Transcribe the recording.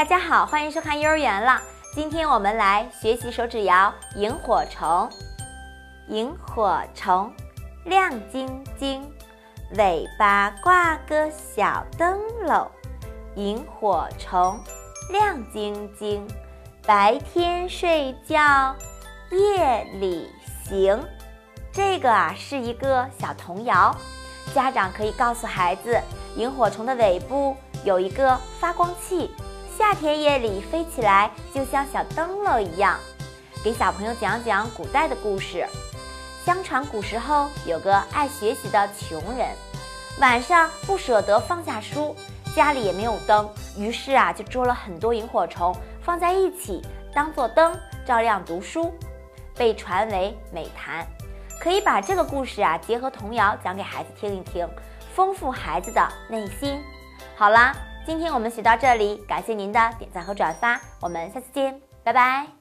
大家好，欢迎收看幼儿园了。今天我们来学习手指谣《萤火虫》。萤火虫亮晶晶，尾巴挂个小灯笼。萤火虫亮晶晶，白天睡觉，夜里行。这个啊是一个小童谣，家长可以告诉孩子，萤火虫的尾部有一个发光器，夏天夜里飞起来就像小灯笼一样。给小朋友讲讲古代的故事。相传古时候有个爱学习的穷人，晚上不舍得放下书，家里也没有灯，于是啊就捉了很多萤火虫放在一起，当做灯照亮读书，被传为美谈。可以把这个故事啊结合童谣讲给孩子听一听，丰富孩子的内心。好啦，今天我们学到这里，感谢您的点赞和转发，我们下次见，拜拜。